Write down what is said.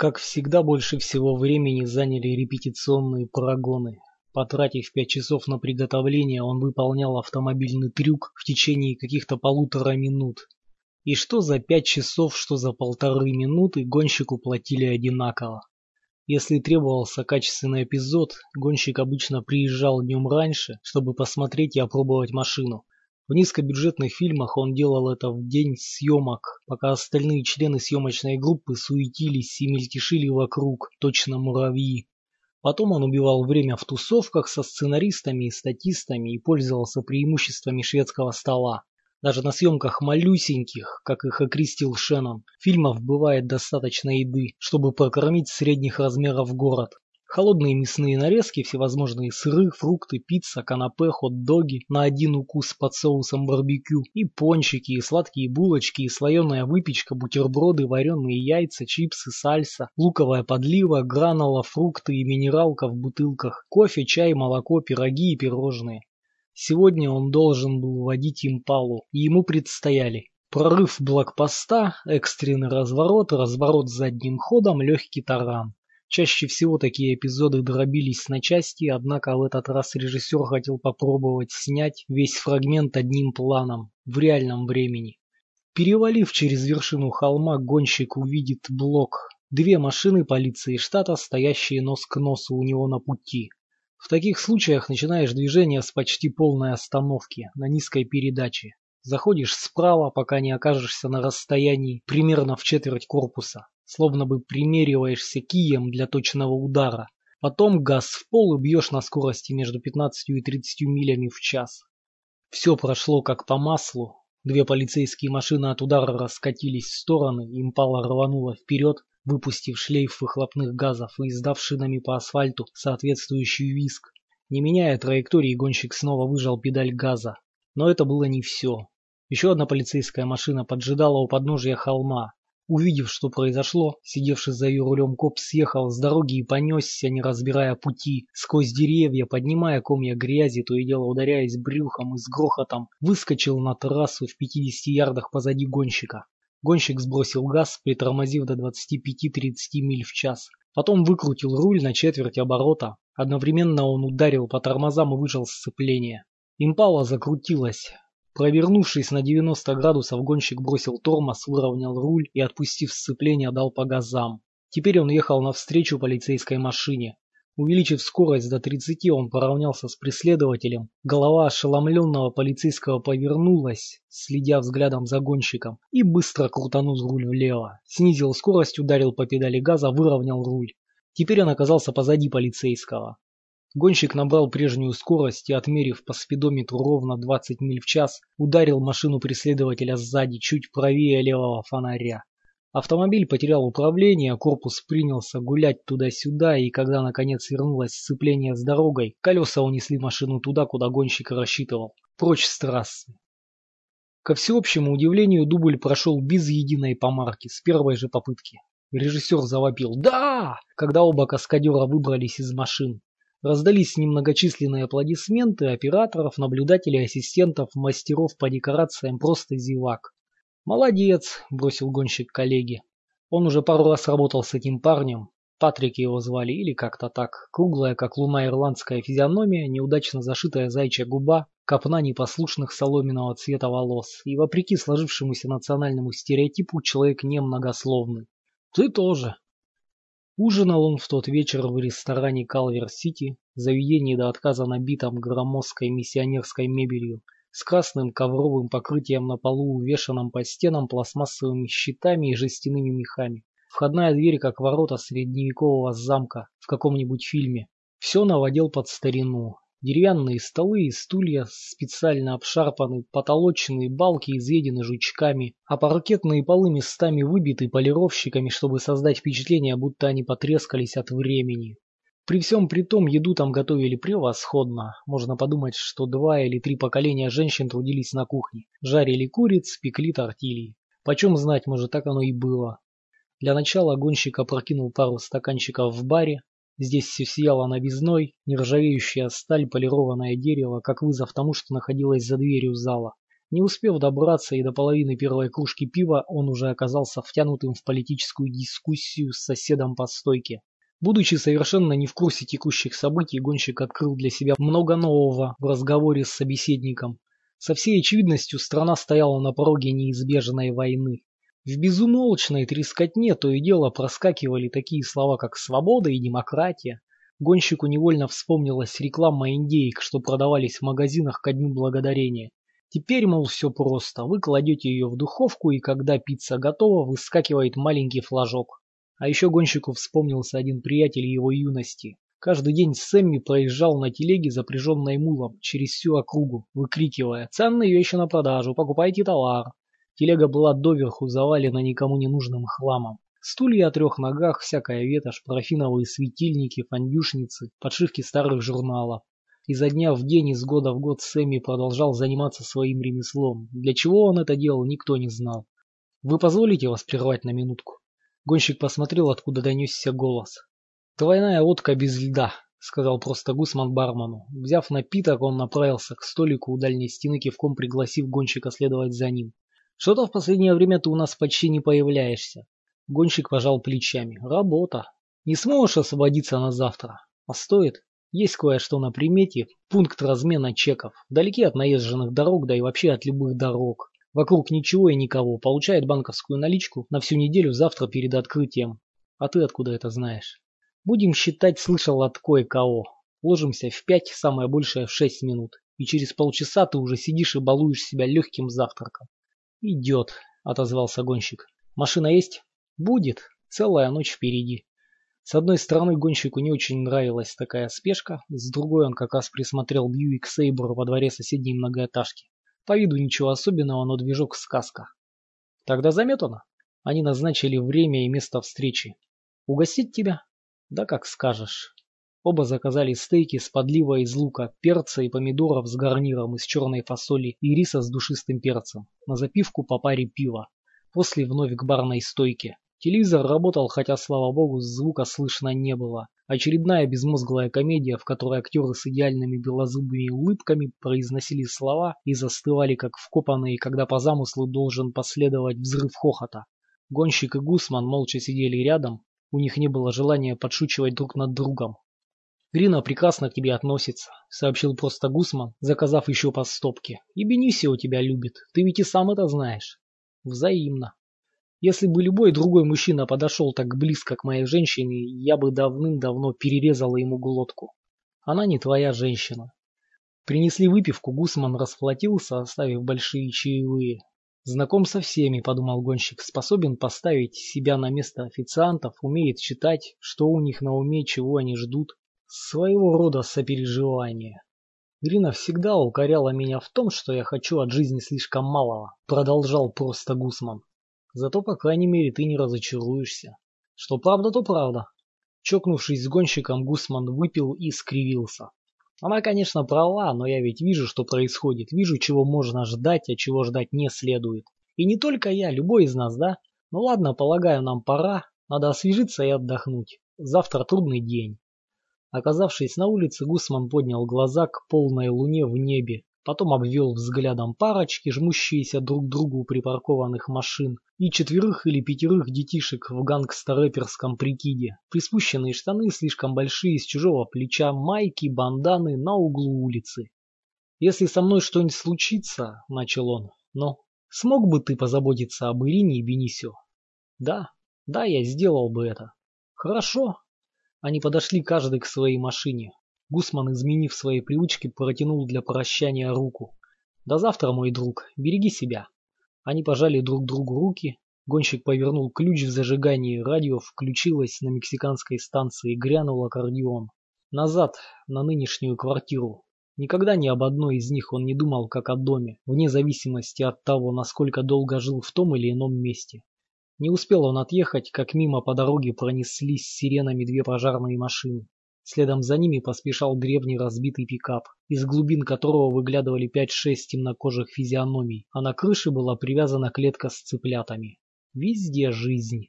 Как всегда, больше всего времени заняли репетиционные прогоны. Потратив пять часов на приготовление, он выполнял автомобильный трюк в течение каких-то полутора минут. И что за пять часов, что за полторы минуты гонщику платили одинаково. Если требовался качественный эпизод, гонщик обычно приезжал днем раньше, чтобы посмотреть и опробовать машину. В низкобюджетных фильмах он делал это в день съемок, пока остальные члены съемочной группы суетились и мельтешили вокруг, точно муравьи. Потом он убивал время в тусовках со сценаристами и статистами и пользовался преимуществами шведского стола. Даже на съемках малюсеньких, как их окрестил Шеннон, фильмов бывает достаточно еды, чтобы прокормить средних размеров город. Холодные мясные нарезки, всевозможные сыры, фрукты, пицца, канапе, хот-доги на один укус под соусом барбекю и пончики, и сладкие булочки, и слоеная выпечка, бутерброды, вареные яйца, чипсы, сальса, луковая подлива, гранула, фрукты и минералка в бутылках, кофе, чай, молоко, пироги и пирожные. Сегодня он должен был водить импалу, и ему предстояли прорыв блокпоста, экстренный разворот, разворот задним ходом, легкий таран. Чаще всего такие эпизоды дробились на части, однако в этот раз режиссер хотел попробовать снять весь фрагмент одним планом, в реальном времени. Перевалив через вершину холма, гонщик увидит блок. Две машины полиции штата, стоящие нос к носу у него на пути. В таких случаях начинаешь движение с почти полной остановки, на низкой передаче. Заходишь справа, пока не окажешься на расстоянии примерно в четверть корпуса словно бы примериваешься кием для точного удара. Потом газ в пол и бьешь на скорости между 15 и 30 милями в час. Все прошло как по маслу. Две полицейские машины от удара раскатились в стороны, импала рванула вперед, выпустив шлейф выхлопных газов и издав шинами по асфальту соответствующий виск. Не меняя траектории, гонщик снова выжал педаль газа. Но это было не все. Еще одна полицейская машина поджидала у подножия холма. Увидев, что произошло, сидевший за ее рулем коп съехал с дороги и понесся, не разбирая пути, сквозь деревья, поднимая комья грязи, то и дело ударяясь брюхом и с грохотом, выскочил на трассу в 50 ярдах позади гонщика. Гонщик сбросил газ, притормозив до 25-30 миль в час. Потом выкрутил руль на четверть оборота. Одновременно он ударил по тормозам и выжал сцепление. Импала закрутилась. Провернувшись на 90 градусов, гонщик бросил тормоз, выровнял руль и, отпустив сцепление, дал по газам. Теперь он ехал навстречу полицейской машине. Увеличив скорость до 30, он поравнялся с преследователем. Голова ошеломленного полицейского повернулась, следя взглядом за гонщиком, и быстро крутанул руль влево. Снизил скорость, ударил по педали газа, выровнял руль. Теперь он оказался позади полицейского. Гонщик набрал прежнюю скорость и, отмерив по спидометру ровно 20 миль в час, ударил машину преследователя сзади, чуть правее левого фонаря. Автомобиль потерял управление, корпус принялся гулять туда-сюда, и когда наконец вернулось сцепление с дорогой, колеса унесли машину туда, куда гонщик рассчитывал, прочь с трассы. Ко всеобщему удивлению, дубль прошел без единой помарки, с первой же попытки. Режиссер завопил «Да!», когда оба каскадера выбрались из машин. Раздались немногочисленные аплодисменты операторов, наблюдателей, ассистентов, мастеров по декорациям, просто зевак. «Молодец!» – бросил гонщик коллеге. Он уже пару раз работал с этим парнем. Патрик его звали, или как-то так. Круглая, как луна, ирландская физиономия, неудачно зашитая зайчья губа, копна непослушных соломенного цвета волос. И вопреки сложившемуся национальному стереотипу, человек немногословный. «Ты тоже!» Ужинал он в тот вечер в ресторане Калвер-Сити, заведении до отказа набитом громоздкой миссионерской мебелью, с красным ковровым покрытием на полу, увешанным по стенам пластмассовыми щитами и жестяными мехами. Входная дверь, как ворота средневекового замка в каком-нибудь фильме. Все наводил под старину. Деревянные столы и стулья специально обшарпаны, потолочные балки изъедены жучками, а паркетные полы местами выбиты полировщиками, чтобы создать впечатление, будто они потрескались от времени. При всем при том, еду там готовили превосходно. Можно подумать, что два или три поколения женщин трудились на кухне. Жарили куриц, пекли тортильи. Почем знать, может так оно и было. Для начала гонщик опрокинул пару стаканчиков в баре, Здесь все сияло новизной, нержавеющая сталь, полированное дерево, как вызов тому, что находилось за дверью зала. Не успев добраться и до половины первой кружки пива, он уже оказался втянутым в политическую дискуссию с соседом по стойке. Будучи совершенно не в курсе текущих событий, гонщик открыл для себя много нового в разговоре с собеседником. Со всей очевидностью страна стояла на пороге неизбежной войны. В безумолчной трескотне то и дело проскакивали такие слова, как «свобода» и «демократия». Гонщику невольно вспомнилась реклама индейк, что продавались в магазинах ко дню благодарения. Теперь, мол, все просто. Вы кладете ее в духовку, и когда пицца готова, выскакивает маленький флажок. А еще гонщику вспомнился один приятель его юности. Каждый день Сэмми проезжал на телеге, запряженной мулом, через всю округу, выкрикивая «Ценные вещи на продажу, покупайте товар!». Телега была доверху завалена никому не нужным хламом. Стулья о трех ногах, всякая ветошь, парафиновые светильники, фандюшницы, подшивки старых журналов. Изо дня в день, из года в год Сэмми продолжал заниматься своим ремеслом. Для чего он это делал, никто не знал. «Вы позволите вас прервать на минутку?» Гонщик посмотрел, откуда донесся голос. «Двойная водка без льда», — сказал просто Гусман бармену. Взяв напиток, он направился к столику у дальней стены, кивком пригласив гонщика следовать за ним. «Что-то в последнее время ты у нас почти не появляешься». Гонщик пожал плечами. «Работа. Не сможешь освободиться на завтра? А стоит?» Есть кое-что на примете, пункт размена чеков, вдалеке от наезженных дорог, да и вообще от любых дорог. Вокруг ничего и никого, получает банковскую наличку на всю неделю завтра перед открытием. А ты откуда это знаешь? Будем считать, слышал от кое-кого. Ложимся в пять, самое большее в шесть минут. И через полчаса ты уже сидишь и балуешь себя легким завтраком. Идет, отозвался гонщик. Машина есть? Будет. Целая ночь впереди. С одной стороны, гонщику не очень нравилась такая спешка, с другой он как раз присмотрел Бьюик Сейбр во дворе соседней многоэтажки. По виду ничего особенного, но движок сказка. Тогда заметано. Они назначили время и место встречи. Угостить тебя? Да как скажешь. Оба заказали стейки с подливой из лука, перца и помидоров с гарниром из черной фасоли и риса с душистым перцем. На запивку по паре пива. После вновь к барной стойке. Телевизор работал, хотя, слава богу, звука слышно не было. Очередная безмозглая комедия, в которой актеры с идеальными белозубыми улыбками произносили слова и застывали как вкопанные, когда по замыслу должен последовать взрыв хохота. Гонщик и Гусман молча сидели рядом, у них не было желания подшучивать друг над другом. «Грина прекрасно к тебе относится», — сообщил просто Гусман, заказав еще по стопке. «И Бенисио тебя любит, ты ведь и сам это знаешь». «Взаимно», если бы любой другой мужчина подошел так близко к моей женщине, я бы давным-давно перерезала ему глотку. Она не твоя женщина. Принесли выпивку, Гусман расплатился, оставив большие чаевые. Знаком со всеми, подумал гонщик, способен поставить себя на место официантов, умеет читать, что у них на уме, чего они ждут. Своего рода сопереживание. Ирина всегда укоряла меня в том, что я хочу от жизни слишком малого, продолжал просто Гусман. Зато, по крайней мере, ты не разочаруешься. Что правда, то правда. Чокнувшись с гонщиком, Гусман выпил и скривился. Она, конечно, права, но я ведь вижу, что происходит. Вижу, чего можно ждать, а чего ждать не следует. И не только я, любой из нас, да? Ну ладно, полагаю, нам пора. Надо освежиться и отдохнуть. Завтра трудный день. Оказавшись на улице, Гусман поднял глаза к полной луне в небе потом обвел взглядом парочки, жмущиеся друг к другу припаркованных машин, и четверых или пятерых детишек в гангстер-рэперском прикиде. Приспущенные штаны слишком большие, с чужого плеча, майки, банданы на углу улицы. «Если со мной что-нибудь случится», — начал он, — «но смог бы ты позаботиться об Ирине и Бенисио?» «Да, да, я сделал бы это». «Хорошо». Они подошли каждый к своей машине. Гусман, изменив свои привычки, протянул для прощания руку. «До завтра, мой друг. Береги себя». Они пожали друг другу руки. Гонщик повернул ключ в зажигании, радио включилось на мексиканской станции, грянул аккордеон. Назад, на нынешнюю квартиру. Никогда ни об одной из них он не думал как о доме, вне зависимости от того, насколько долго жил в том или ином месте. Не успел он отъехать, как мимо по дороге пронеслись сиренами две пожарные машины. Следом за ними поспешал древний разбитый пикап, из глубин которого выглядывали пять-шесть темнокожих физиономий, а на крыше была привязана клетка с цыплятами. Везде жизнь.